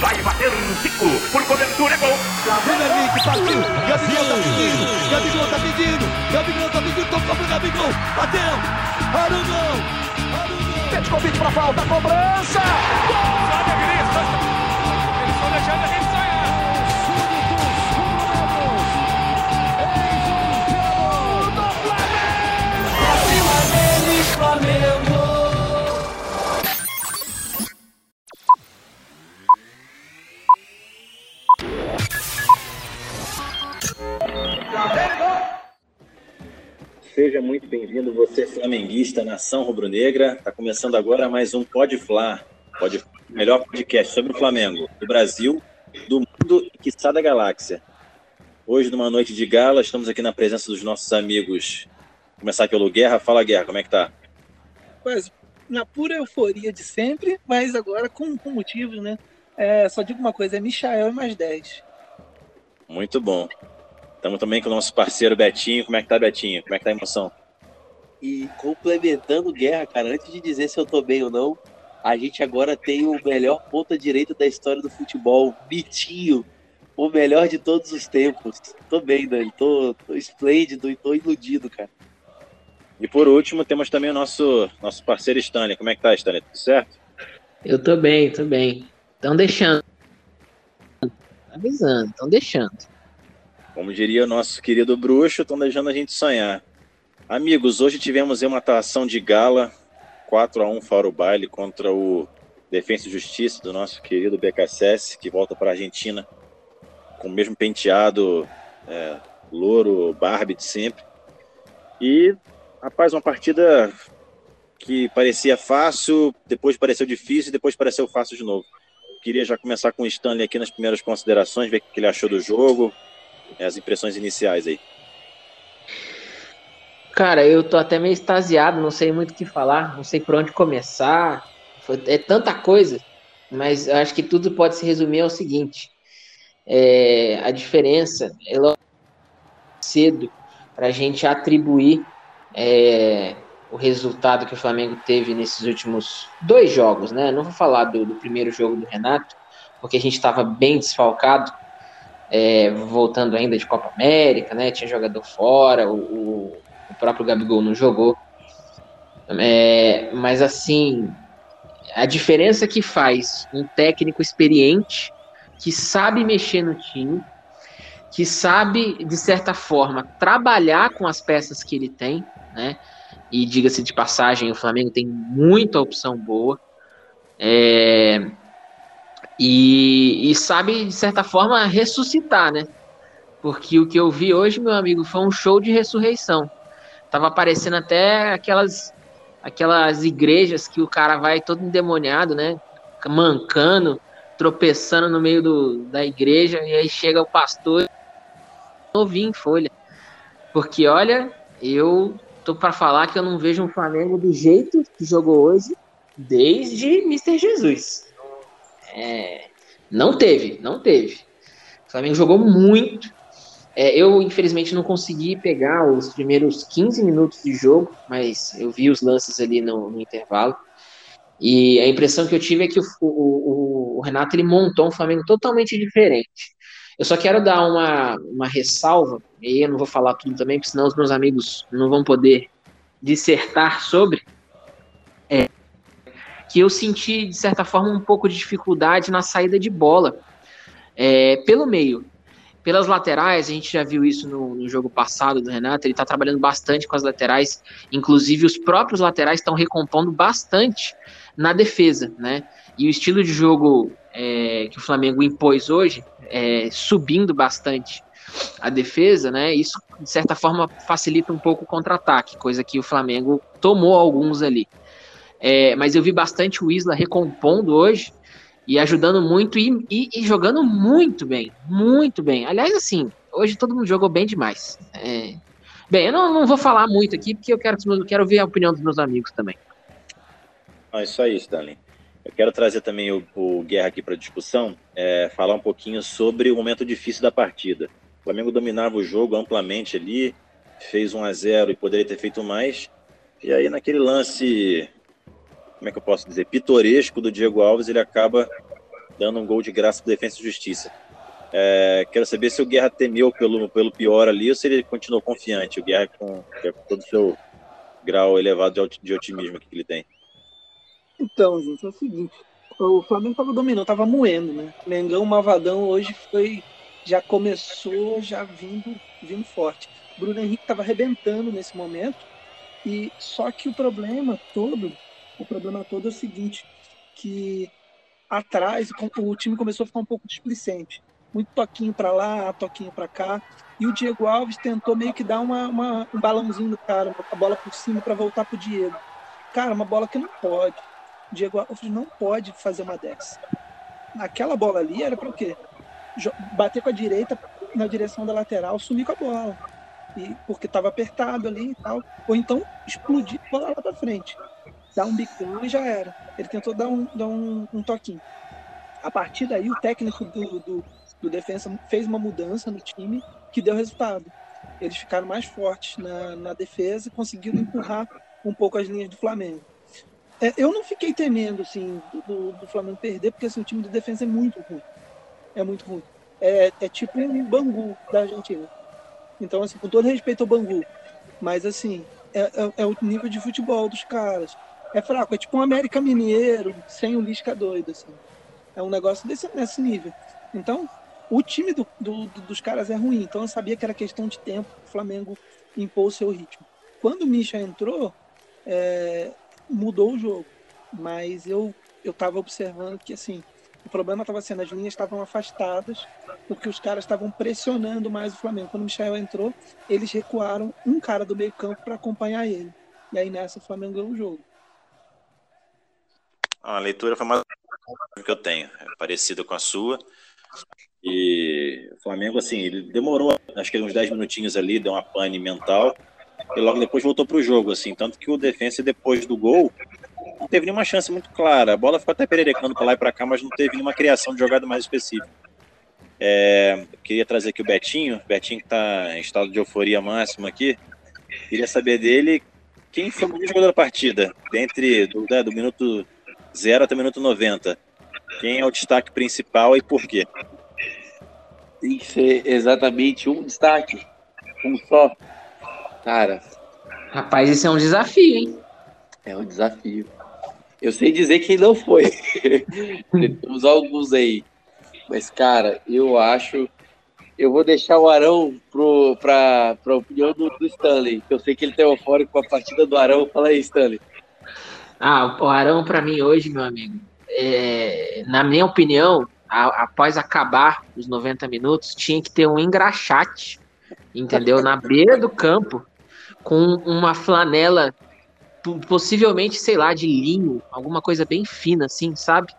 Vai bater um Zico. Por cobertura, é gol. Premier League, partiu. Gabigol tá pedindo. Gabigol tá pedindo. Gabigol tá pedindo. Tocou pro Gabigol. Bateu. Arugão. Arugão. Petkovic pra falta. Cobrança. Gol. Eles Seja muito bem-vindo, você flamenguista, nação rubro-negra. Está começando agora mais um Pode Fla, Pode melhor podcast sobre o Flamengo, do Brasil, do mundo e quiçá da galáxia. Hoje, numa noite de gala, estamos aqui na presença dos nossos amigos. Vou começar pelo Guerra. Fala, Guerra, como é que tá? Mas na pura euforia de sempre, mas agora com, com motivos, né? É, só digo uma coisa, é Michael e mais 10. Muito bom. Estamos também com o nosso parceiro Betinho. Como é que tá, Betinho? Como é que tá a emoção? E complementando guerra, cara, antes de dizer se eu tô bem ou não, a gente agora tem o melhor ponta direita da história do futebol, Bitinho, o melhor de todos os tempos. Tô bem, Dani, tô, tô esplêndido e tô iludido, cara. E por último, temos também o nosso, nosso parceiro Stanley. Como é que tá, Stanley? Tudo certo? Eu tô bem, tô bem. Estão deixando. Avisando, estão deixando. Como diria o nosso querido bruxo, estão deixando a gente sonhar. Amigos, hoje tivemos uma atuação de gala, 4 a 1 fora o baile contra o Defensa e Justiça do nosso querido BKSS, que volta para a Argentina com o mesmo penteado é, louro, Barbie de sempre. E, rapaz, uma partida que parecia fácil, depois pareceu difícil depois pareceu fácil de novo. Queria já começar com o Stanley aqui nas primeiras considerações, ver o que ele achou do jogo, as impressões iniciais aí. Cara, eu tô até meio extasiado, não sei muito o que falar, não sei por onde começar. Foi, é tanta coisa, mas acho que tudo pode se resumir ao seguinte: é, a diferença é logo cedo para a gente atribuir é, o resultado que o Flamengo teve nesses últimos dois jogos, né? Não vou falar do, do primeiro jogo do Renato, porque a gente estava bem desfalcado, é, voltando ainda de Copa América, né? Tinha jogador fora, o, o, próprio Gabigol não jogou. É, mas assim, a diferença que faz um técnico experiente que sabe mexer no time, que sabe, de certa forma, trabalhar com as peças que ele tem, né? E diga-se de passagem, o Flamengo tem muita opção boa. É, e, e, sabe, de certa forma, ressuscitar, né? Porque o que eu vi hoje, meu amigo, foi um show de ressurreição. Tava aparecendo até aquelas, aquelas igrejas que o cara vai todo endemoniado, né? Mancando, tropeçando no meio do, da igreja, e aí chega o pastor novinho em folha. Porque, olha, eu tô para falar que eu não vejo um Flamengo do jeito que jogou hoje desde Mr. Jesus. É, não teve, não teve. O Flamengo jogou muito. É, eu, infelizmente, não consegui pegar os primeiros 15 minutos de jogo, mas eu vi os lances ali no, no intervalo. E a impressão que eu tive é que o, o, o, Renato ele montou um Flamengo totalmente diferente. Eu só quero dar uma, uma ressalva, e eu não vou falar tudo também, porque senão os meus amigos não vão poder dissertar sobre. Que eu senti, de certa forma, um pouco de dificuldade na saída de bola é, pelo meio. Pelas laterais, a gente já viu isso no, no jogo passado do Renato, ele está trabalhando bastante com as laterais, inclusive os próprios laterais estão recompondo bastante na defesa, né? E o estilo de jogo é, que o Flamengo impôs hoje, é, subindo bastante a defesa, né? Isso de certa forma facilita um pouco o contra-ataque, coisa que o Flamengo tomou alguns ali. É, mas eu vi bastante o Isla recompondo hoje e ajudando muito e, e, e, jogando muito bem, muito bem. Aliás, assim, hoje todo mundo jogou bem demais. É... Bem, eu não, não, vou falar muito aqui porque eu quero, eu quero ver a opinião dos meus amigos também. Ah, isso aí, Stanley. Eu quero trazer também o, o Guerra aqui para discussão, é, falar um pouquinho sobre o momento difícil da partida. O Flamengo dominava o jogo amplamente ali, fez 1 a 0 e poderia ter feito mais. E aí naquele lance, como é que eu posso dizer, pitoresco do Diego Alves, ele acaba dando um gol de graça para Defesa e Justiça. É, quero saber se o Guerra temeu pelo, pelo pior ali ou se ele continuou confiante. O Guerra com, com todo o seu grau elevado de, otimismo que ele tem. Então, gente, é o seguinte: o Flamengo tava dominando, tava moendo, né? Mengão Mavadão hoje foi. Já começou já vindo, vindo forte. Bruno Henrique tava arrebentando nesse momento. E só que o problema todo, o problema todo é o seguinte, que atrás o time começou a ficar um pouco displicente. Muito toquinho para lá, toquinho para cá. E o Diego Alves tentou meio que dar uma, uma um balãozinho no cara, a bola por cima para voltar pro Diego. Cara, uma bola que não pode. Diego Alves não pode fazer uma dessa. Aquela bola ali era para o quê? Bater com a direita na direção da lateral, sumir com a bola. E, porque estava apertado ali e tal. Ou então explodir a bola lá para frente. Dar um bicão e já era. Ele tentou dar um, dar um, um toquinho. A partir daí, o técnico do, do, do fez uma mudança no time que deu resultado. Eles ficaram mais fortes na, na defesa e conseguiram empurrar um pouco as linhas do Flamengo. É, eu não fiquei temendo assim, do, do, Flamengo perder, porque assim, o time de defesa é muito ruim. É muito ruim. É, é tipo um Bangu da Argentina. Então, assim, com todo respeito ao Bangu, mas assim, é, é, é, o nível de futebol dos caras. É fraco, é tipo um América Mineiro sem o Lisca doido, assim. É um negócio desse, nesse nível. Então, o time do, do, dos caras é ruim. Então, eu sabia que era questão de tempo o Flamengo impor o seu ritmo. Quando o Misha entrou, é, mudou o jogo. Mas eu eu observando que assim o problema estava sendo as linhas estavam afastadas porque os caras estavam pressionando mais o Flamengo. Quando o Michel entrou, eles recuaram um cara do meio campo para acompanhar ele. E aí nessa o Flamengo ganhou o jogo. A leitura foi mais que eu tenho, é parecida com a sua. E o Flamengo, assim, ele demorou, acho que uns 10 minutinhos ali, deu uma pane mental, e logo depois voltou para o jogo, assim. Tanto que o defensa, depois do gol, não teve nenhuma chance muito clara. A bola ficou até pererecando para lá e para cá, mas não teve nenhuma criação de jogada mais específica. É, queria trazer aqui o Betinho, Betinho que está em estado de euforia máxima aqui. Queria saber dele quem foi o melhor jogador da partida, dentre do, né, do minuto 0 até o minuto 90. Quem é o destaque principal e por quê? Tem que ser exatamente um destaque, um só. Cara. Rapaz, esse é um desafio, hein? É um desafio. Eu sei dizer quem não foi. Temos alguns aí. Mas, cara, eu acho. Eu vou deixar o Arão para a opinião do, do, Stanley. Eu sei que ele tem eufórico com a partida do Arão. Fala aí, Stanley. Ah, o Arão, para mim, hoje, meu amigo, é, na minha opinião, a, após acabar os 90 minutos, tinha que ter um engraxate, entendeu? Na beira do campo, com uma flanela, possivelmente, sei lá, de linho, alguma coisa bem fina, assim, sabe?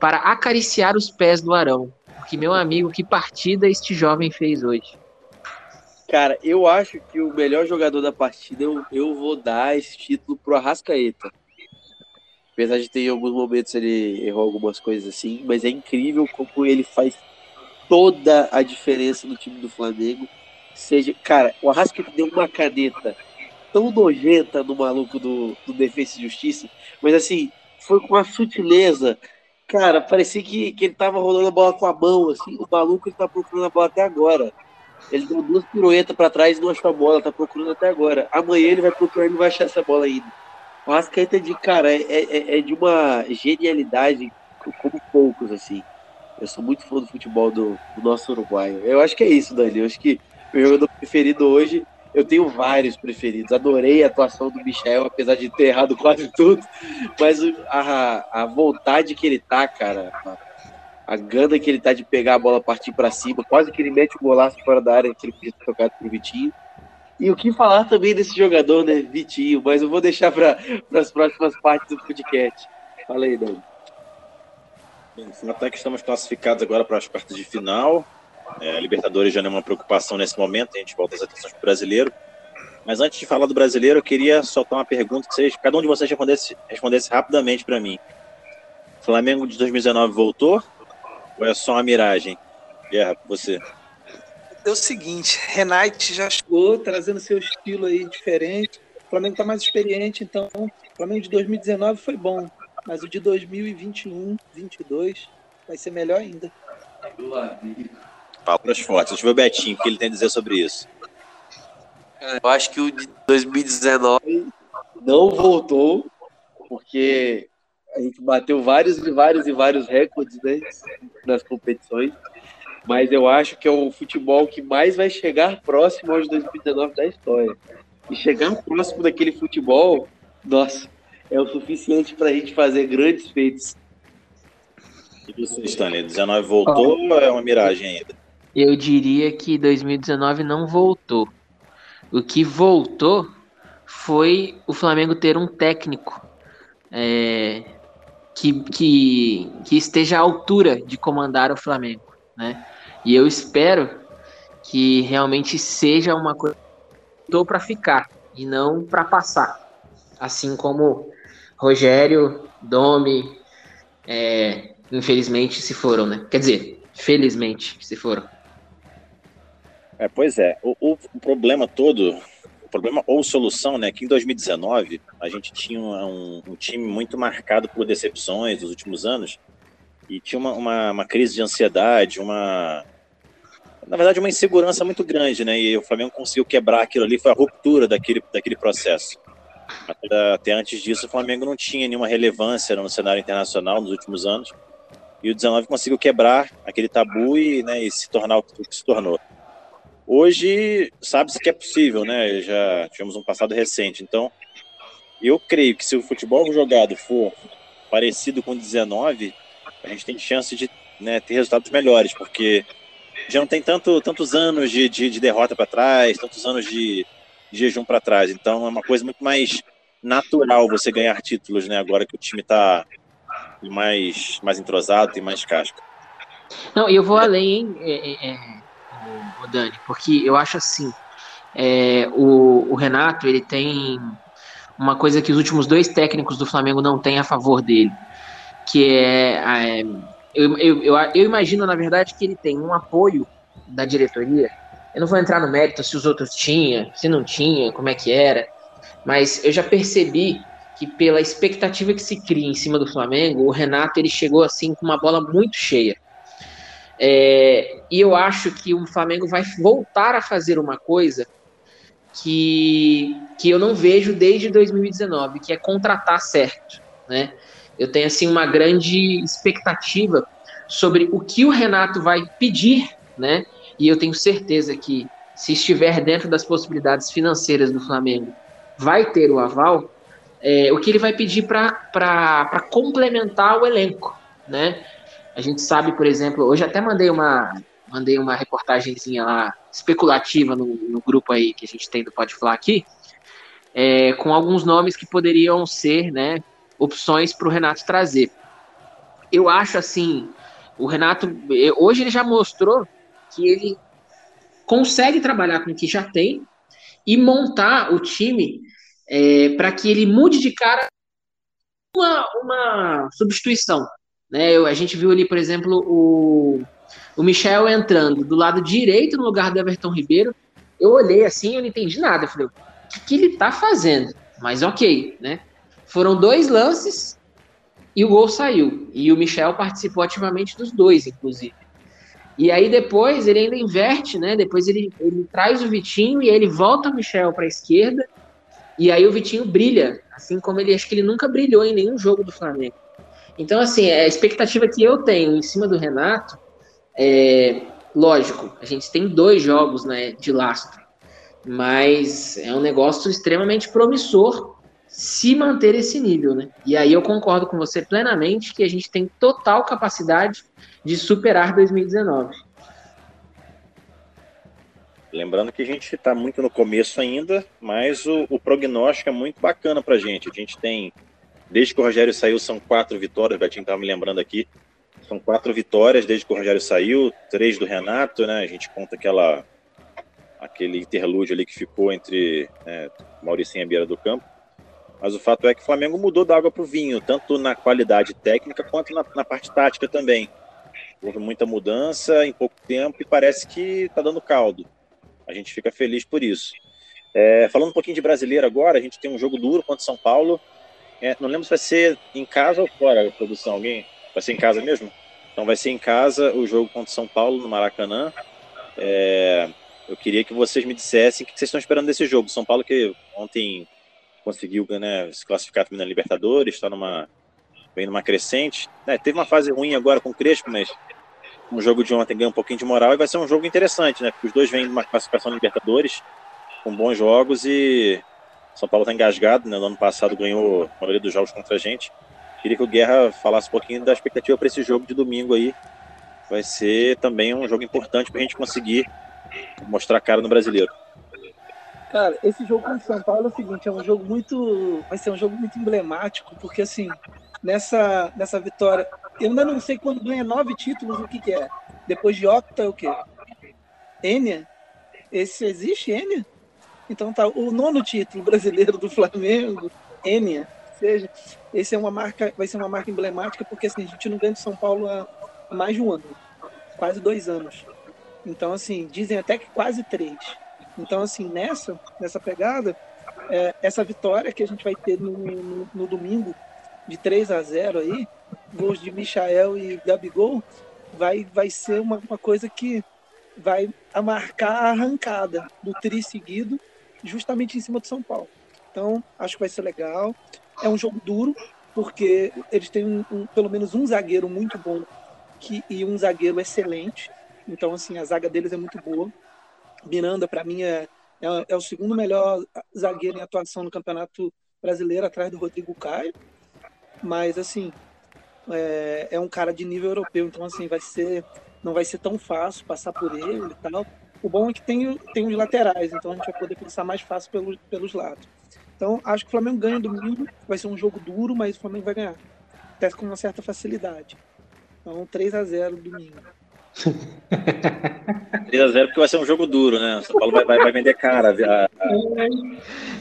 Para acariciar os pés do Arão. Porque, meu amigo, que partida este jovem fez hoje. Cara, eu acho que o melhor jogador da partida, eu, eu vou dar esse título pro Arrascaeta. Apesar de ter em alguns momentos ele errou algumas coisas assim, mas é incrível como ele faz toda a diferença no time do Flamengo seja. Cara, o Arrascaeta deu uma caneta tão nojenta no maluco do, do Defesa e Justiça, mas assim, foi com uma sutileza. Cara, parecia que, que ele tava rolando a bola com a mão, assim, o maluco ele tá procurando a bola até agora. Ele deu duas piruetas para trás e não achou a bola, tá procurando até agora. Amanhã ele vai procurar e não vai achar essa bola ainda. O Arrascaeta de cara é, é, é de uma genialidade como poucos, assim. Eu sou muito fã do futebol do, do nosso uruguaio. Eu acho que é isso, Dani. Eu acho que meu jogador preferido hoje, eu tenho vários preferidos. Adorei a atuação do Michel, apesar de ter errado quase tudo. Mas a, a vontade que ele tá, cara, a, a gana que ele tá de pegar a bola, partir para cima, quase que ele mete o golaço fora da área que ele podia ter tocado pro Vitinho. E o que falar também desse jogador, né, Vitinho? Mas eu vou deixar para as próximas partes do podcast. Fala aí, Dani. Até que estamos classificados agora para as quartas de final. É, Libertadores já não é uma preocupação nesse momento, a gente volta as atenções para o brasileiro. Mas antes de falar do brasileiro, eu queria soltar uma pergunta que vocês, cada um de vocês respondesse, respondesse rapidamente para mim. Flamengo de 2019 voltou? Ou é só uma miragem? Guerra, você. É o seguinte, Renate já chegou trazendo seu estilo aí diferente. O Flamengo está mais experiente, então o Flamengo de 2019 foi bom, mas o de 2021, 22 vai ser melhor ainda. Palavras fortes. Deixa eu ver o Betinho, o que ele tem a dizer sobre isso. Eu acho que o de 2019 não voltou, porque a gente bateu vários e vários e vários recordes né, nas competições. Mas eu acho que é o futebol que mais vai chegar próximo aos 2019 da história. E chegar próximo daquele futebol, nossa, é o suficiente para a gente fazer grandes feitos. E você, Stanley? 19 voltou ou é uma miragem ainda? Eu diria que 2019 não voltou. O que voltou foi o Flamengo ter um técnico é, que, que, que esteja à altura de comandar o Flamengo, né? E eu espero que realmente seja uma coisa para ficar e não para passar. Assim como Rogério, Domi, é, infelizmente se foram, né? Quer dizer, felizmente se foram. É, pois é. O, o, o problema todo problema ou solução, né? Que em 2019 a gente tinha um, um, time muito marcado por decepções nos últimos anos e tinha uma, uma, uma, crise de ansiedade, uma na verdade uma insegurança muito grande, né? E o Flamengo conseguiu quebrar aquilo ali, foi a ruptura daquele, daquele processo. Até, até antes disso, o Flamengo não tinha nenhuma relevância no cenário internacional nos últimos anos. E o 19 conseguiu quebrar aquele tabu e, né, e se tornar o que se tornou. Hoje, sabe-se que é possível, né? Já tivemos um passado recente. Então, eu creio que se o futebol jogado for parecido com 19, a gente tem chance de né, ter resultados melhores, porque já não tem tanto, tantos anos de, de, de derrota para trás, tantos anos de, de jejum para trás. Então, é uma coisa muito mais natural você ganhar títulos, né? Agora que o time está mais, mais entrosado, tem mais casca. Não, eu vou além? É, é, é o, Dani, porque eu acho assim, é, o, o, Renato ele tem uma coisa que os últimos dois técnicos do Flamengo não têm a favor dele, que é, é eu, eu, eu, eu imagino na verdade que ele tem um apoio da diretoria. Eu não vou entrar no mérito se os outros tinham, se não tinha, como é que era, mas eu já percebi que pela expectativa que se cria em cima do Flamengo, o Renato ele chegou assim com uma bola muito cheia. É, e eu acho que o Flamengo vai voltar a fazer uma coisa que, que eu não vejo desde 2019, que é contratar certo, né? Eu tenho assim uma grande expectativa sobre o que o Renato vai pedir, né? E eu tenho certeza que se estiver dentro das possibilidades financeiras do Flamengo, vai ter o aval. É, o que ele vai pedir para complementar o elenco, né? A gente sabe, por exemplo, hoje até mandei uma mandei uma reportagenzinha lá especulativa no, no grupo aí que a gente tem do Pode Falar aqui, é, com alguns nomes que poderiam ser, né, opções para o Renato trazer. Eu acho assim, o Renato hoje ele já mostrou que ele consegue trabalhar com o que já tem e montar o time é, para que ele mude de cara uma, uma substituição. Né? a gente viu ali, por exemplo, o, o Michel entrando do lado direito no lugar do Everton Ribeiro. Eu olhei assim, eu não entendi nada. Eu falei, o que, que ele tá fazendo? Mas ok, né? Foram dois lances e o gol saiu. E o Michel participou ativamente dos dois, inclusive. E aí depois ele ainda inverte, né? Depois ele, ele traz o Vitinho e ele volta o Michel para a esquerda. E aí o Vitinho brilha, assim como ele acho que ele nunca brilhou em nenhum jogo do Flamengo. Então, assim, a expectativa que eu tenho em cima do Renato é, lógico, a gente tem dois jogos né, de lastro, mas é um negócio extremamente promissor se manter esse nível, né? E aí eu concordo com você plenamente que a gente tem total capacidade de superar 2019. Lembrando que a gente está muito no começo ainda, mas o, o prognóstico é muito bacana para a gente. A gente tem Desde que o Rogério saiu, são quatro vitórias. O Betinho estava me lembrando aqui. São quatro vitórias desde que o Rogério saiu, três do Renato, né? A gente conta aquela, aquele interlúdio ali que ficou entre né, Mauricinho e a beira do campo. Mas o fato é que o Flamengo mudou da água para o vinho, tanto na qualidade técnica quanto na, na parte tática também. Houve muita mudança em pouco tempo e parece que está dando caldo. A gente fica feliz por isso. É, falando um pouquinho de brasileiro agora, a gente tem um jogo duro contra São Paulo. É, não lembro se vai ser em casa ou fora produção. Alguém? Vai ser em casa mesmo? Então vai ser em casa o jogo contra São Paulo no Maracanã. É, eu queria que vocês me dissessem o que vocês estão esperando desse jogo. São Paulo que ontem conseguiu né, se classificar também na Libertadores, está numa vem numa crescente. É, teve uma fase ruim agora com o Crespo, mas um jogo de ontem ganha um pouquinho de moral e vai ser um jogo interessante, né? Porque os dois vêm numa classificação na Libertadores com bons jogos e São Paulo está engasgado, né? No ano passado ganhou a maioria dos jogos contra a gente. Queria que o Guerra falasse um pouquinho da expectativa para esse jogo de domingo aí. Vai ser também um jogo importante para a gente conseguir mostrar a cara no brasileiro. Cara, esse jogo com o São Paulo é o seguinte, é um jogo muito. Vai ser um jogo muito emblemático, porque assim, nessa, nessa vitória. Eu ainda não sei quando ganha nove títulos, o que, que é. Depois de Octa, é o quê? Enia? Esse existe, Enia? Então tá, o nono título brasileiro do Flamengo, Enia. Seja, esse é uma marca, vai ser uma marca emblemática, porque assim, a gente não ganha de São Paulo há mais de um ano, quase dois anos. Então, assim, dizem até que quase três. Então, assim, nessa, nessa pegada, é, essa vitória que a gente vai ter no, no, no, domingo, de 3 a 0 aí, gols de Michael e Gabigol, vai, vai ser uma, uma coisa que vai marcar a arrancada do tri seguido, justamente em cima do São Paulo. Então, acho que vai ser legal. É um jogo duro, porque eles têm um, um, pelo menos um zagueiro muito bom que, e um zagueiro excelente. Então, assim, a zaga deles é muito boa. Miranda, para mim, é, é, é, o segundo melhor zagueiro em atuação no Campeonato Brasileiro, atrás do Rodrigo Caio. Mas, assim, é, é, um cara de nível europeu, então, assim, vai ser, não vai ser tão fácil passar por ele e tal. O bom é que tem, tem os laterais, então a gente vai poder pensar mais fácil pelos, pelos lados. Então, acho que o Flamengo ganha domingo, vai ser um jogo duro, mas o Flamengo vai ganhar. Até com uma certa facilidade. Então, 3 a 0 domingo. 3x0 porque vai ser um jogo duro, né? O São Paulo vai, vai, vai vender cara. A, a...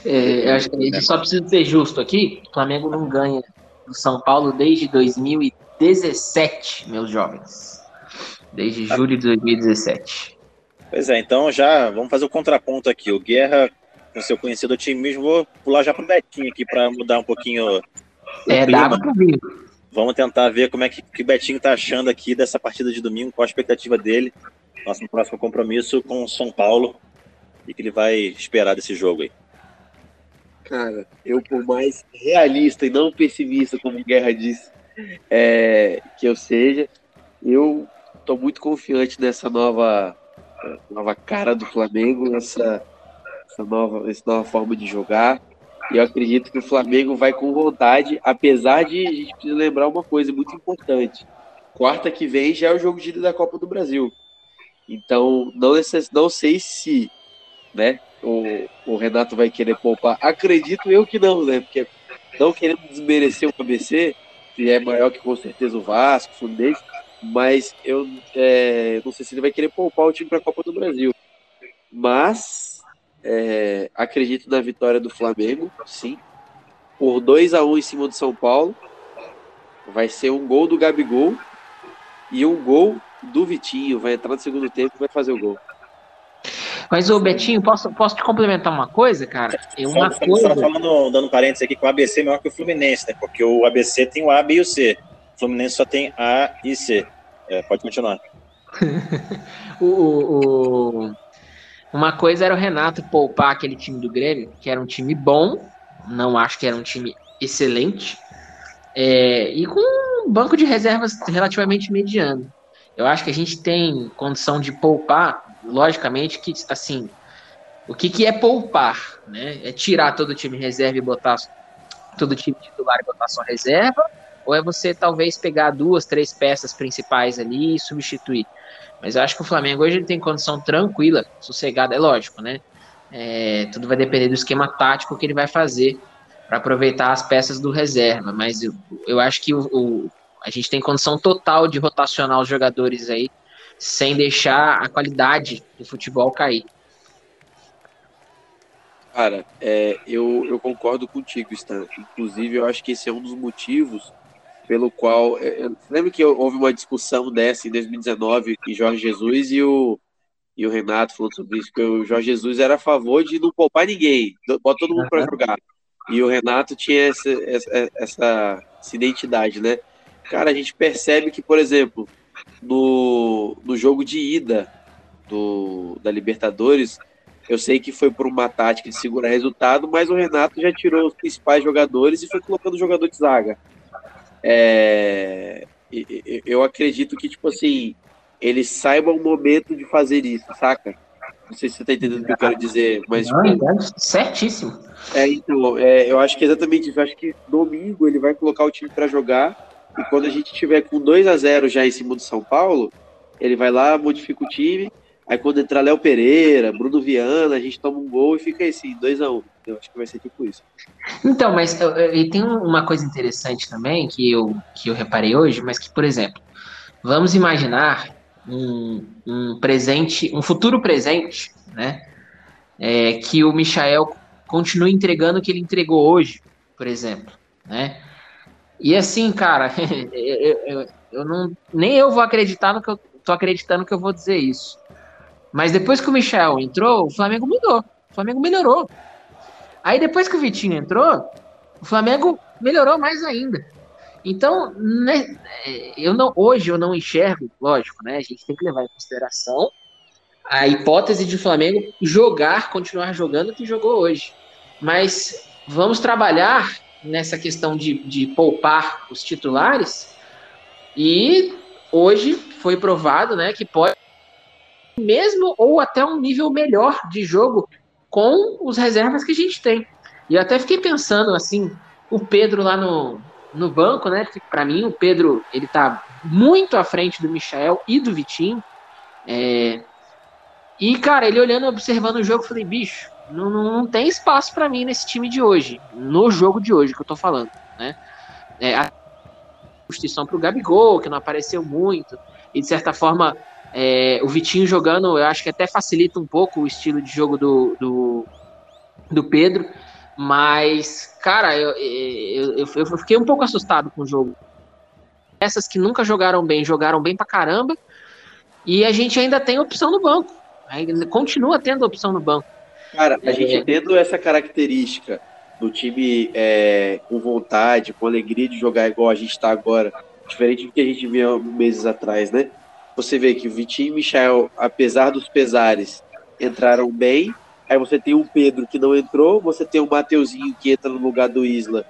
É, eu acho que só precisa ser justo aqui. O Flamengo não ganha do São Paulo desde 2017, meus jovens. Desde julho de 2017. Pois é, então já vamos fazer o contraponto aqui. O Guerra, com seu conhecido otimismo, vou pular já pro Betinho aqui para mudar um pouquinho. É, dá pro vinho. Vamos tentar ver como é que, que o Betinho está achando aqui dessa partida de domingo, qual a expectativa dele, nosso próximo compromisso com o São Paulo e que ele vai esperar desse jogo aí. Cara, eu por mais realista e não pessimista, como o Guerra disse, é, que eu seja, eu estou muito confiante nessa nova, nova cara do Flamengo, nessa, essa nova, essa nova forma de jogar. E eu acredito que o Flamengo vai com vontade, apesar de a gente precisa lembrar uma coisa muito importante. Quarta que vem já é o jogo de ida da Copa do Brasil. Então, não, não sei se né, o, o Renato vai querer poupar. Acredito eu que não, né? Porque não querendo desmerecer o ABC, que é maior que com certeza o Vasco, o Fluminense, mas eu é, não sei se ele vai querer poupar o time para a Copa do Brasil. Mas é, acredito na vitória do Flamengo, sim. Por 2 a 1 um em cima do São Paulo. Vai ser um gol do Gabigol e um gol do Vitinho. Vai entrar no segundo tempo e vai fazer o gol. Mas, ô Betinho, posso, posso te complementar uma coisa, cara? É uma só, coisa... Só falando, dando parênteses aqui, que o ABC é maior que o Fluminense, né? Porque o ABC tem o A, B e o C. O Fluminense só tem A e C. É, pode continuar. o, o, uma coisa era o Renato poupar aquele time do Grêmio, que era um time bom, não acho que era um time excelente, é, e com um banco de reservas relativamente mediano. Eu acho que a gente tem condição de poupar, logicamente, que assim, o que, que é poupar? Né? É tirar todo o time reserva e botar todo o time titular e botar só reserva? Ou é você talvez pegar duas, três peças principais ali e substituir? Mas eu acho que o Flamengo hoje ele tem condição tranquila, sossegada, é lógico, né? É, tudo vai depender do esquema tático que ele vai fazer para aproveitar as peças do reserva. Mas eu, eu acho que o, o, a gente tem condição total de rotacionar os jogadores aí, sem deixar a qualidade do futebol cair. Cara, é, eu, eu concordo contigo, Stan. Inclusive, eu acho que esse é um dos motivos pelo qual. É, lembra que houve uma discussão dessa em 2019 e Jorge Jesus e o, e o Renato falando sobre isso, que o Jorge Jesus era a favor de não poupar ninguém, bota todo mundo para jogar. E o Renato tinha essa, essa, essa, essa identidade, né? Cara, a gente percebe que, por exemplo, no, no jogo de ida do, da Libertadores, eu sei que foi por uma tática de segurar resultado, mas o Renato já tirou os principais jogadores e foi colocando o jogador de zaga. É, eu acredito que, tipo assim, ele saiba o momento de fazer isso, saca? Não sei se você tá entendendo o que eu quero dizer, mas. Não, tipo, certíssimo. É, então, é, eu acho que é exatamente isso. Eu acho que domingo ele vai colocar o time para jogar. E quando a gente tiver com 2 a 0 já em cima do São Paulo, ele vai lá, modifica o time Aí quando entrar Léo Pereira, Bruno Viana, a gente toma um gol e fica assim, 2x1. Um. Eu acho que vai ser tipo isso. Então, mas e tem uma coisa interessante também que eu, que eu reparei hoje, mas que, por exemplo, vamos imaginar um, um presente, um futuro presente, né? É, que o Michael continue entregando o que ele entregou hoje, por exemplo, né? E assim, cara, eu, eu, eu não, nem eu vou acreditar no que eu tô acreditando que eu vou dizer isso. Mas depois que o Michel entrou, o Flamengo mudou. O Flamengo melhorou. Aí depois que o Vitinho entrou, o Flamengo melhorou mais ainda. Então, né, eu não, hoje eu não enxergo, lógico, né? A gente tem que levar em consideração a hipótese de Flamengo jogar, continuar jogando o que jogou hoje. Mas vamos trabalhar nessa questão de, de poupar os titulares. E hoje foi provado, né, que pode mesmo ou até um nível melhor de jogo com os reservas que a gente tem. E eu até fiquei pensando assim, o Pedro lá no, no banco, né? Para mim, o Pedro ele tá muito à frente do Michel e do Vitinho. É... E, cara, ele olhando, observando o jogo, eu falei, bicho, não, não tem espaço para mim nesse time de hoje, no jogo de hoje que eu tô falando, né? É, a substituição pro Gabigol, que não apareceu muito, e de certa forma é, o Vitinho jogando, eu acho que até facilita um pouco o estilo de jogo do, do, do Pedro. Mas, cara, eu, eu, eu, eu, fiquei um pouco assustado com o jogo. Essas que nunca jogaram bem, jogaram bem pra caramba. E a gente ainda tem opção no banco. Ainda continua tendo opção no banco. Cara, a é, gente tendo essa característica do time é, com vontade, com alegria de jogar igual a gente está agora, diferente do que a gente via meses atrás, né? Você vê que o Vitinho e Michel, apesar dos pesares, entraram bem. Aí você tem o Pedro que não entrou, você tem o Mateuzinho que entra no lugar do Isla.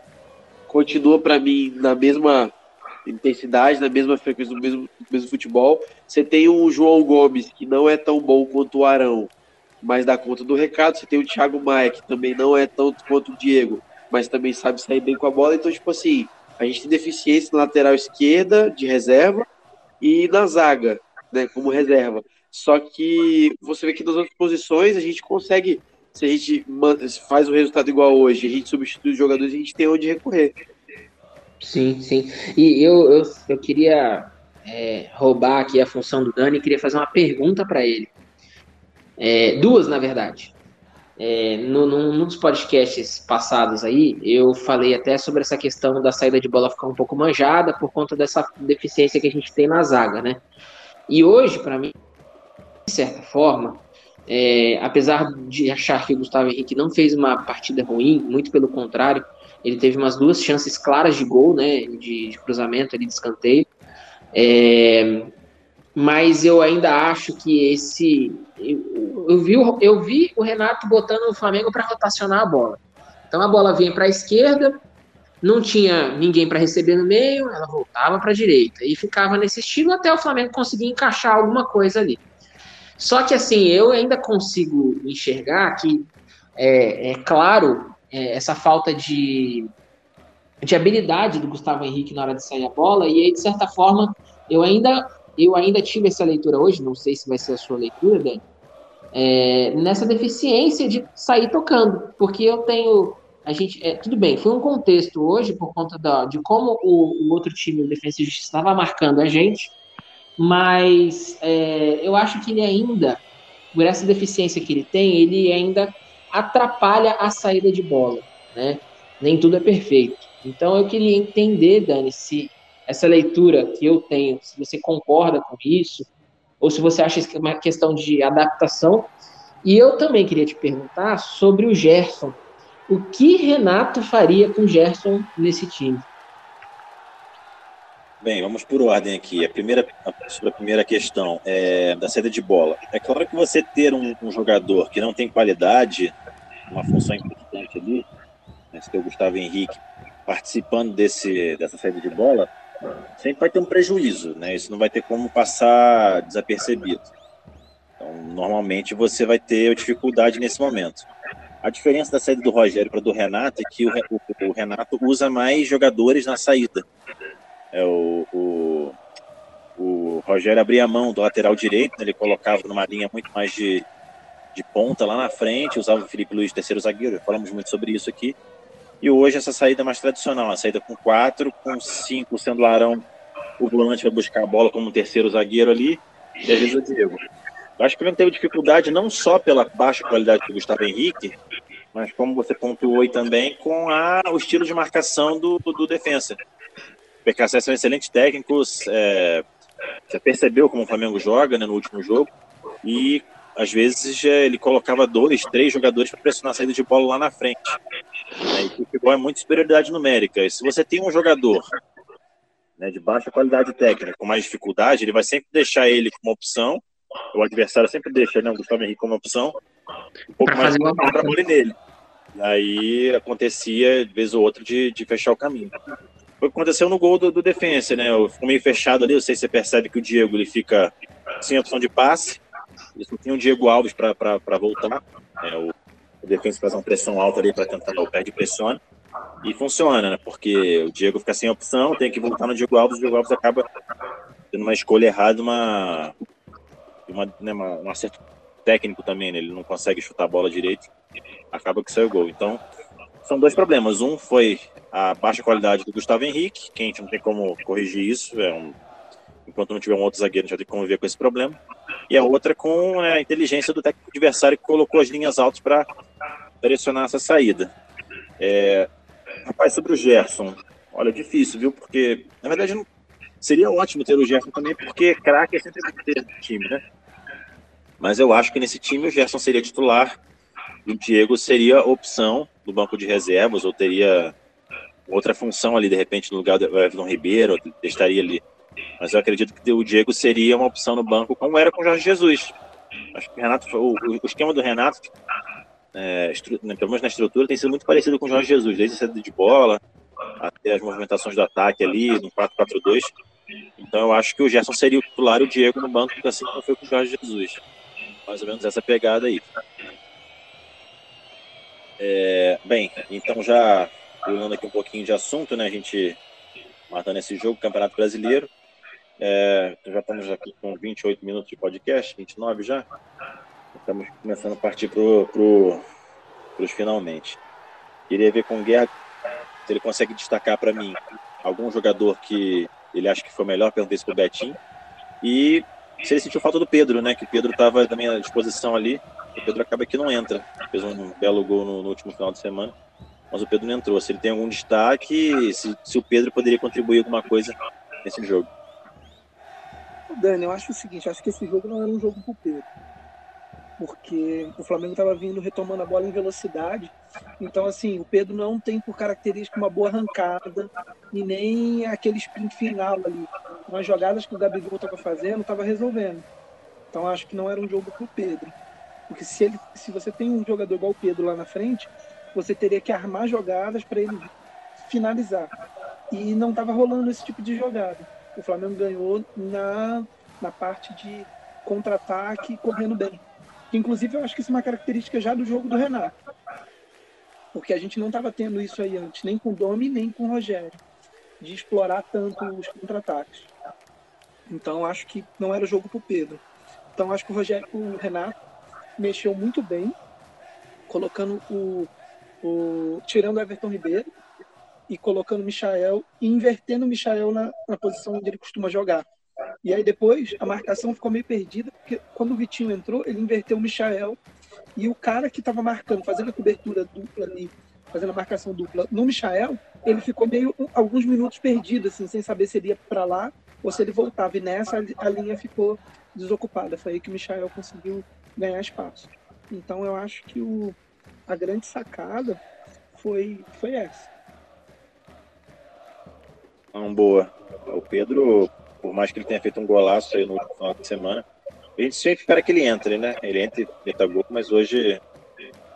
Continua para mim na mesma intensidade, na mesma frequência, no mesmo, no mesmo futebol. Você tem o João Gomes, que não é tão bom quanto o Arão, mas dá conta do recado. Você tem o Thiago Maia, que também não é tanto quanto o Diego, mas também sabe sair bem com a bola. Então, tipo assim, a gente tem deficiência na lateral esquerda, de reserva, e na zaga, né, como reserva. Só que você vê que nas outras posições a gente consegue, se a gente faz o resultado igual hoje, a gente substitui os jogadores, a gente tem onde recorrer. Sim, sim. E eu, eu, eu queria é, roubar aqui a função do Dani e queria fazer uma pergunta para ele. É, duas, na verdade. É, no, num dos podcasts passados aí, eu falei até sobre essa questão da saída de bola ficar um pouco manjada por conta dessa deficiência que a gente tem na zaga, né? E hoje, para mim, de certa forma, é, apesar de achar que o Gustavo Henrique não fez uma partida ruim, muito pelo contrário, ele teve umas duas chances claras de gol, né? De, de cruzamento ali de escanteio. É, mas eu ainda acho que esse. Eu, eu, vi, eu vi o Renato botando o Flamengo para rotacionar a bola. Então a bola vinha para a esquerda, não tinha ninguém para receber no meio, ela voltava para a direita e ficava nesse estilo até o Flamengo conseguir encaixar alguma coisa ali. Só que assim, eu ainda consigo enxergar que é, é claro é, essa falta de, de habilidade do Gustavo Henrique na hora de sair a bola, e aí, de certa forma, eu ainda eu ainda tive essa leitura hoje, não sei se vai ser a sua leitura, Dani, é, nessa deficiência de sair tocando, porque eu tenho. A gente, é, tudo bem, foi um contexto hoje por conta da, de como o, o outro time, o Defensa e Justiça, estava marcando a gente, mas é, eu acho que ele ainda, por essa deficiência que ele tem, ele ainda atrapalha a saída de bola, né? Nem tudo é perfeito. Então eu queria entender, Dani, se essa leitura que eu tenho, se você concorda com isso, ou se você acha que é uma questão de adaptação. E eu também queria te perguntar sobre o Gerson. O que Renato faria com o Gerson nesse time? Bem, vamos por ordem aqui. A primeira, sobre a primeira questão é, da saída de bola. É claro que você ter um, um jogador que não tem qualidade, uma função importante ali, né, se tem o Gustavo Henrique participando desse, dessa saída de bola, sempre vai ter um prejuízo, né? Isso não vai ter como passar desapercebido. Então, normalmente você vai ter dificuldade nesse momento. A diferença da saída do Rogério para do Renato é que o, o, o Renato usa mais jogadores na saída. É o, o, o Rogério abria a mão do lateral direito, né? ele colocava numa linha muito mais de, de ponta lá na frente, usava o Felipe Luiz, terceiro zagueiro, falamos muito sobre isso aqui. E hoje essa saída é mais tradicional, a saída com quatro, com cinco sendo o Arão, o volante vai buscar a bola como um terceiro zagueiro ali, e às vezes o Diego. Eu acho que ele teve dificuldade não só pela baixa qualidade do Gustavo Henrique, mas como você pontuou também, com a, o estilo de marcação do, do defensa. O PKC são excelentes técnicos, é, você percebeu como o Flamengo joga né, no último jogo, e às vezes ele colocava dois, três jogadores para pressionar a saída de bola lá na frente. Né, e o futebol é muito superioridade numérica. E se você tem um jogador né, de baixa qualidade técnica, com mais dificuldade, ele vai sempre deixar ele como opção, o adversário sempre deixa né, o Gustavo Henrique como opção, um pouco mais para nele. E aí acontecia, de vez ou outra, de, de fechar o caminho. Foi o que aconteceu no gol do, do defensa, né? Ficou meio fechado ali. Eu sei se você percebe que o Diego ele fica sem opção de passe. Ele só tem o Diego Alves para voltar. É, o, o defensa faz uma pressão alta ali para tentar o pé de pressione. E funciona, né? Porque o Diego fica sem opção, tem que voltar no Diego Alves, o Diego Alves acaba tendo uma escolha errada, uma, uma, né, uma, um acerto técnico também, né? Ele não consegue chutar a bola direito, acaba que sai o gol. Então, são dois problemas. Um foi a baixa qualidade do Gustavo Henrique, que a gente não tem como corrigir isso. É um, enquanto não tiver um outro zagueiro, a gente vai ter que conviver com esse problema. E a outra com né, a inteligência do técnico adversário que colocou as linhas altas para direcionar essa saída. É, rapaz, sobre o Gerson, olha, difícil, viu? Porque, na verdade, não, seria ótimo ter o Gerson também, porque craque é sempre ter no time, né? Mas eu acho que nesse time o Gerson seria titular o Diego seria opção do banco de reservas, ou teria outra função ali, de repente, no lugar do Everton Ribeiro, estaria ali. Mas eu acredito que o Diego seria uma opção no banco, como era com o Jorge Jesus. Acho que o Renato, o, o esquema do Renato, é, estru, né, pelo menos na estrutura, tem sido muito parecido com o Jorge Jesus, desde a saída de bola até as movimentações do ataque ali, no 4-4-2. Então eu acho que o Gerson seria o titular e o Diego no banco, assim como foi com o Jorge Jesus. Mais ou menos essa pegada aí. É, bem, então já pulando aqui um pouquinho de assunto, né? A gente matando esse jogo, Campeonato Brasileiro. É, já estamos aqui com 28 minutos de podcast, 29 já. Estamos começando a partir para pro, os finalmente. Queria ver com o Guerra se ele consegue destacar para mim algum jogador que ele acha que foi melhor, perguntei isso pro Betinho. E se ele sentiu falta do Pedro, né? Que o Pedro estava também à disposição ali. O Pedro acaba que não entra. Fez um belo gol no, no último final de semana mas o Pedro não entrou. Se ele tem algum destaque, se, se o Pedro poderia contribuir alguma coisa nesse jogo. Dani, eu acho o seguinte, acho que esse jogo não era um jogo pro Pedro. Porque o Flamengo estava vindo retomando a bola em velocidade. Então, assim, o Pedro não tem por característica uma boa arrancada e nem aquele sprint final ali. As jogadas que o Gabigol estava fazendo, estava resolvendo. Então, acho que não era um jogo pro Pedro. Porque se, ele, se você tem um jogador igual o Pedro lá na frente, você teria que armar jogadas para ele finalizar. E não estava rolando esse tipo de jogada. O Flamengo ganhou na, na parte de contra-ataque correndo bem. Inclusive, eu acho que isso é uma característica já do jogo do Renato. Porque a gente não estava tendo isso aí antes, nem com o Domi, nem com o Rogério, de explorar tanto os contra-ataques. Então, acho que não era jogo para o Pedro. Então, acho que o, Rogério, o Renato mexeu muito bem, colocando o o, tirando o Everton Ribeiro e colocando o Michael e invertendo o Michael na, na posição onde ele costuma jogar. E aí depois a marcação ficou meio perdida, porque quando o Vitinho entrou, ele inverteu o Michael e o cara que estava marcando, fazendo a cobertura dupla ali, fazendo a marcação dupla no Michael, ele ficou meio alguns minutos perdido, assim, sem saber se ele ia para lá ou se ele voltava. E nessa a linha ficou desocupada. Foi aí que o Michael conseguiu ganhar espaço. Então eu acho que o, a grande sacada foi, foi essa. Não, boa. O Pedro, por mais que ele tenha feito um golaço aí no final de semana, a gente sempre espera que ele entre, né? Ele entra e meta gol, mas hoje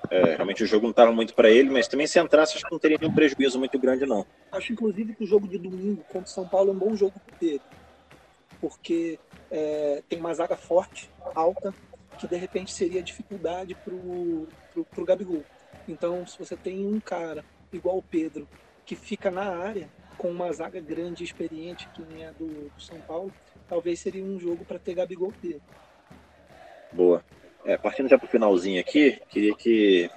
é, realmente o jogo não estava muito para ele, mas também se entrasse, acho que não teria nenhum prejuízo muito grande, não. Acho, inclusive, que o jogo de domingo contra o São Paulo é um bom jogo para Pedro. Porque é, tem uma zaga forte, alta, que de repente seria dificuldade para o Gabigol. Então, se você tem um cara igual o Pedro, que fica na área, com uma zaga grande e experiente, que nem a do, do São Paulo, talvez seria um jogo para ter Gabigol Pedro. Boa. É, partindo já para o finalzinho aqui, queria que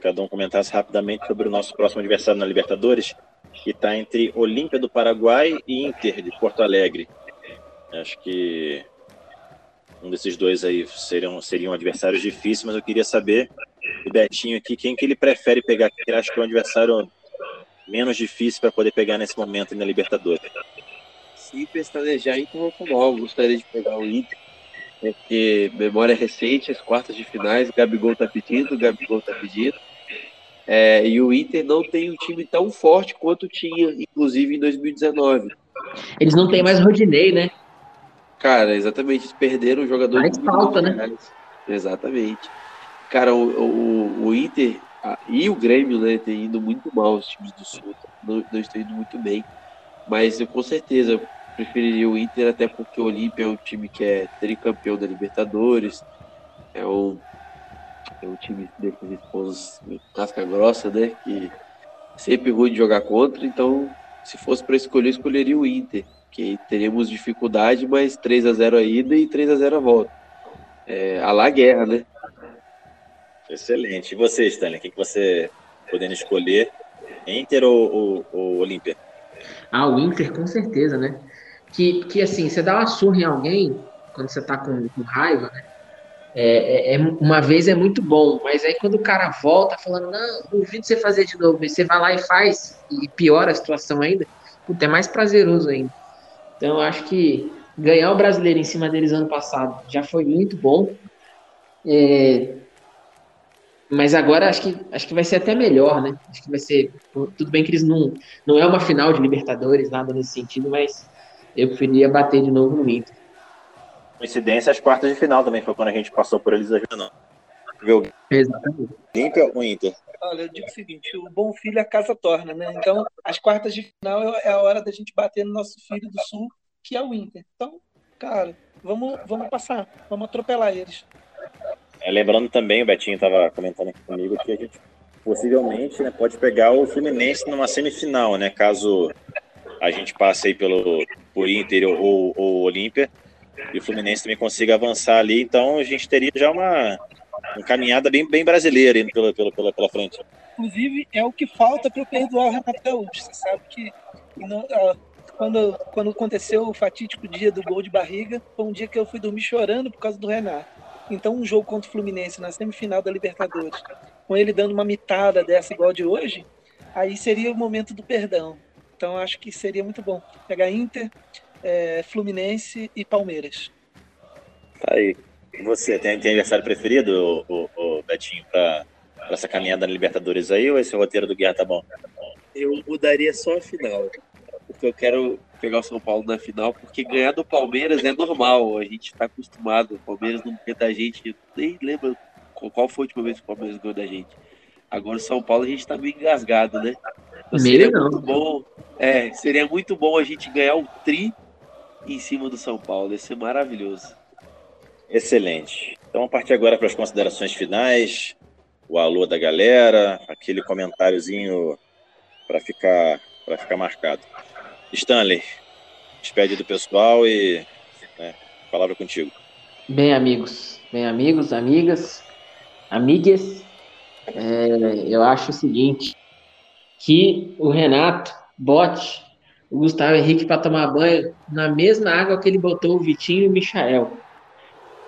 cada um comentasse rapidamente sobre o nosso próximo adversário na Libertadores, que está entre Olímpia do Paraguai e Inter de Porto Alegre. Acho que um desses dois aí seriam, seriam adversários difíceis, mas eu queria saber, o Betinho aqui, quem que ele prefere pegar, que ele acha que é um adversário menos difícil para poder pegar nesse momento na Libertadores. Se pestanejar internacional, gostaria de pegar o Inter, né, porque memória recente, as quartas de finais, Gabigol tá pedindo, Gabigol tá pedindo. É, e o Inter não tem um time tão forte quanto tinha, inclusive em 2019. Eles não têm mais Rodinei, né? Cara, exatamente. Eles perderam o jogador. Mais falta, né? Exatamente. Cara, o, o, o Inter e o Grêmio, né, tem ido muito mal os times do Sul. Não, não estão indo muito bem. Mas eu com certeza preferiria o Inter, até porque o Olímpia é um time que é tricampeão da Libertadores. É um, é um time esposos casca grossa, né? Que sempre ruim de jogar contra. Então, se fosse para escolher, escolheria o Inter que teremos dificuldade, mas 3 a 0 a ida e 3 a 0 a volta. É, a lá guerra, né? Excelente. E você, Stanley, o que, você podendo escolher? Inter ou, ou, ou Olímpia? Ah, o Inter, com certeza, né? Que, que assim, você dá uma surra em alguém quando você tá com, com raiva, né? É, é, é, uma vez é muito bom, mas aí quando o cara volta falando, não, duvido você fazer de novo, e você vai lá e faz, e piora a situação ainda, puta, é mais prazeroso ainda. Então, eu acho que ganhar o brasileiro em cima deles ano passado já foi muito bom. É, mas agora acho que, acho que vai ser até melhor, né? Acho que vai ser. Tudo bem que eles não. Não é uma final de Libertadores, nada nesse sentido, mas eu preferia bater de novo no Inter. Coincidência, as quartas de final também foi quando a gente passou por eles ajudando. Viu? Exatamente. Inter ou Inter? Olha, eu digo o seguinte: o bom filho a casa torna, né? Então, as quartas de final é a hora da gente bater no nosso filho do Sul, que é o Inter. Então, cara, vamos, vamos passar, vamos atropelar eles. É, lembrando também, o Betinho estava comentando aqui comigo que a gente possivelmente né, pode pegar o Fluminense numa semifinal, né? Caso a gente passe aí pelo por Inter ou, ou Olímpia e o Fluminense também consiga avançar ali, então a gente teria já uma uma caminhada bem, bem brasileira pela, pela, pela, frente. Inclusive, é o que falta para perdoar o Renato Gaúcho. Você sabe que não, quando, quando aconteceu o fatídico dia do gol de barriga, foi um dia que eu fui dormir chorando por causa do Renato. Então, um jogo contra o Fluminense na semifinal da Libertadores, com ele dando uma mitada dessa igual de hoje, aí seria o momento do perdão. Então, acho que seria muito bom pegar Inter, é, Fluminense e Palmeiras. Tá aí. Você tem, tem aniversário preferido, o, o, o Betinho, para essa caminhada na Libertadores aí, ou esse roteiro do Guerra tá bom? Eu mudaria só a final. Porque eu quero pegar o São Paulo na final, porque ganhar do Palmeiras é normal. A gente está acostumado. O Palmeiras não ganha da gente. nem lembro qual foi a última vez que o Palmeiras ganhou da gente. Agora o São Paulo a gente está meio engasgado, né? Então, seria não. muito bom. É, seria muito bom a gente ganhar o tri em cima do São Paulo. Ia ser maravilhoso. Excelente. Então, a partir agora para as considerações finais, o alô da galera, aquele comentáriozinho para ficar, para ficar marcado. Stanley, despede do pessoal e né, palavra contigo. Bem, amigos, bem, amigos, amigas, amigas, é, eu acho o seguinte, que o Renato bote o Gustavo Henrique para tomar banho na mesma água que ele botou o Vitinho e o Michael.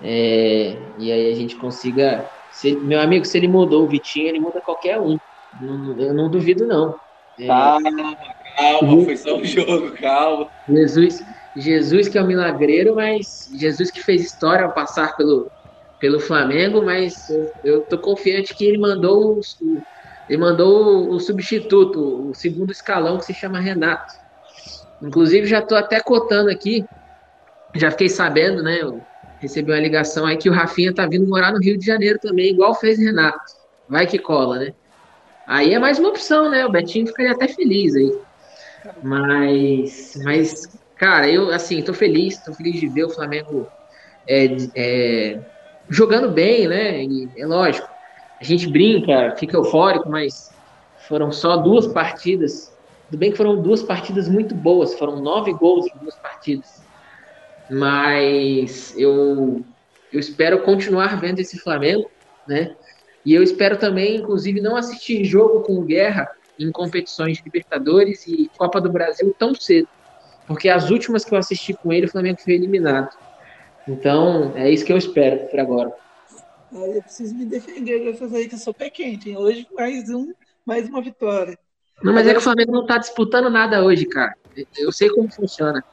É, e aí a gente consiga. Se, meu amigo, se ele mudou o Vitinho, ele muda qualquer um. Não, eu não duvido, não. É, calma, calma, foi só um jogo, calma. Jesus, Jesus que é um milagreiro, mas Jesus que fez história ao passar pelo, pelo Flamengo, mas eu, eu tô confiante que ele mandou o, ele mandou o substituto, o segundo escalão que se chama Renato. Inclusive, já tô até cotando aqui. Já fiquei sabendo, né? Eu recebi uma ligação aí que o Rafinha tá vindo morar no Rio de Janeiro também, igual fez Renato. Vai que cola, né? Aí é mais uma opção, né? O Betinho ficaria até feliz aí. Mas, mas cara, eu, assim, tô feliz, tô feliz de ver o Flamengo é, é, jogando bem, né? E, é lógico, a gente brinca, fica eufórico, mas foram só duas partidas. Tudo bem que foram duas partidas muito boas, foram nove gols em duas partidas. Mas eu, eu espero continuar vendo esse Flamengo, né? E eu espero também, inclusive, não assistir jogo com Guerra em competições de Libertadores e Copa do Brasil tão cedo. Porque as últimas que eu assisti com ele, o Flamengo foi eliminado. Então, é isso que eu espero por agora. Eu preciso me defender dessas aí que eu sou pé quente. Hein? Hoje, mais, um, mais uma vitória. Não, mas é que o Flamengo não tá disputando nada hoje, cara. Eu sei como funciona.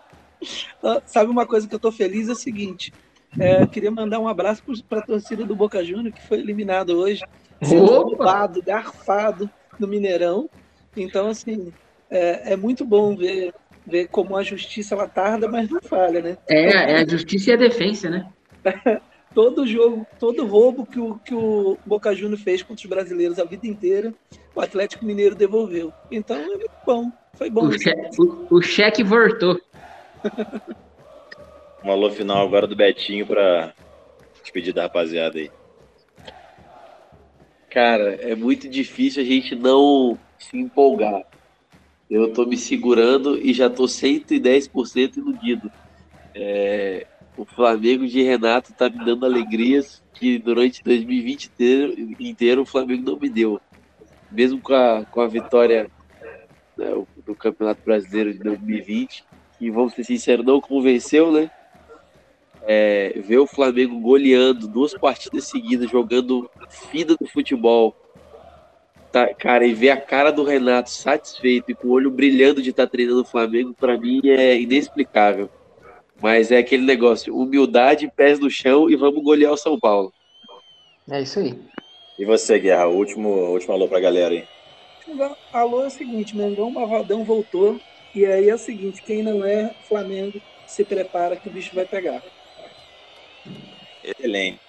Sabe uma coisa que eu tô feliz é o seguinte. É, eu queria mandar um abraço para a torcida do Boca Júnior, que foi eliminado hoje, sendo roubado, garfado no Mineirão. Então, assim, é, é, muito bom ver, ver como a justiça ela tarda, mas não falha, né? É, é a justiça e a defesa, né? todo jogo, todo roubo que o, que o Boca Júnior fez contra os brasileiros a vida inteira, o Atlético Mineiro devolveu. Então, é muito bom. Foi bom. O, cheque, o, o cheque voltou. Um alô final agora do Betinho para despedir da rapaziada aí. Cara, é muito difícil a gente não se empolgar. Eu tô me segurando e já tô 110% iludido. É, o Flamengo de Renato tá me dando alegrias que durante 2020 inteiro, inteiro o Flamengo não me deu. Mesmo com a, com a vitória né, do Campeonato Brasileiro de 2020, que vamos ser sinceros, não convenceu, né? É, ver o Flamengo goleando duas partidas seguidas, jogando fida do futebol, tá, cara, e ver a cara do Renato satisfeito e com o olho brilhando de estar tá treinando o Flamengo, para mim é inexplicável. Mas é aquele negócio, humildade, pés no chão e vamos golear o São Paulo. É isso aí. E você, Guerra, o último, último alô pra galera aí. Alô é o seguinte, Mengão Barradão voltou, e aí é o seguinte, quem não é Flamengo, se prepara que o bicho vai pegar. Excelente.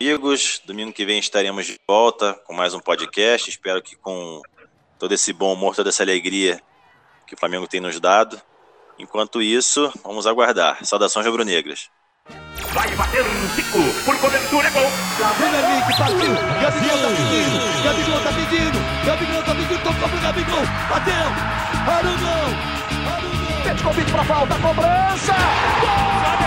Amigos, domingo que vem estaremos de volta com mais um podcast. Espero que com todo esse bom humor, toda essa alegria que o Flamengo tem nos dado. Enquanto isso, vamos aguardar. Saudações rubro-negras. Vai bater um Zico, por cobertura, gol. Vem Henrique, partiu. Gabigol tá pedindo. Gabigol tá pedindo. Gabigol tá pedindo. Tocou pro Gabigol. Bateu. Arugão. Arugão. Pede convite pra falta, cobrança. Gol!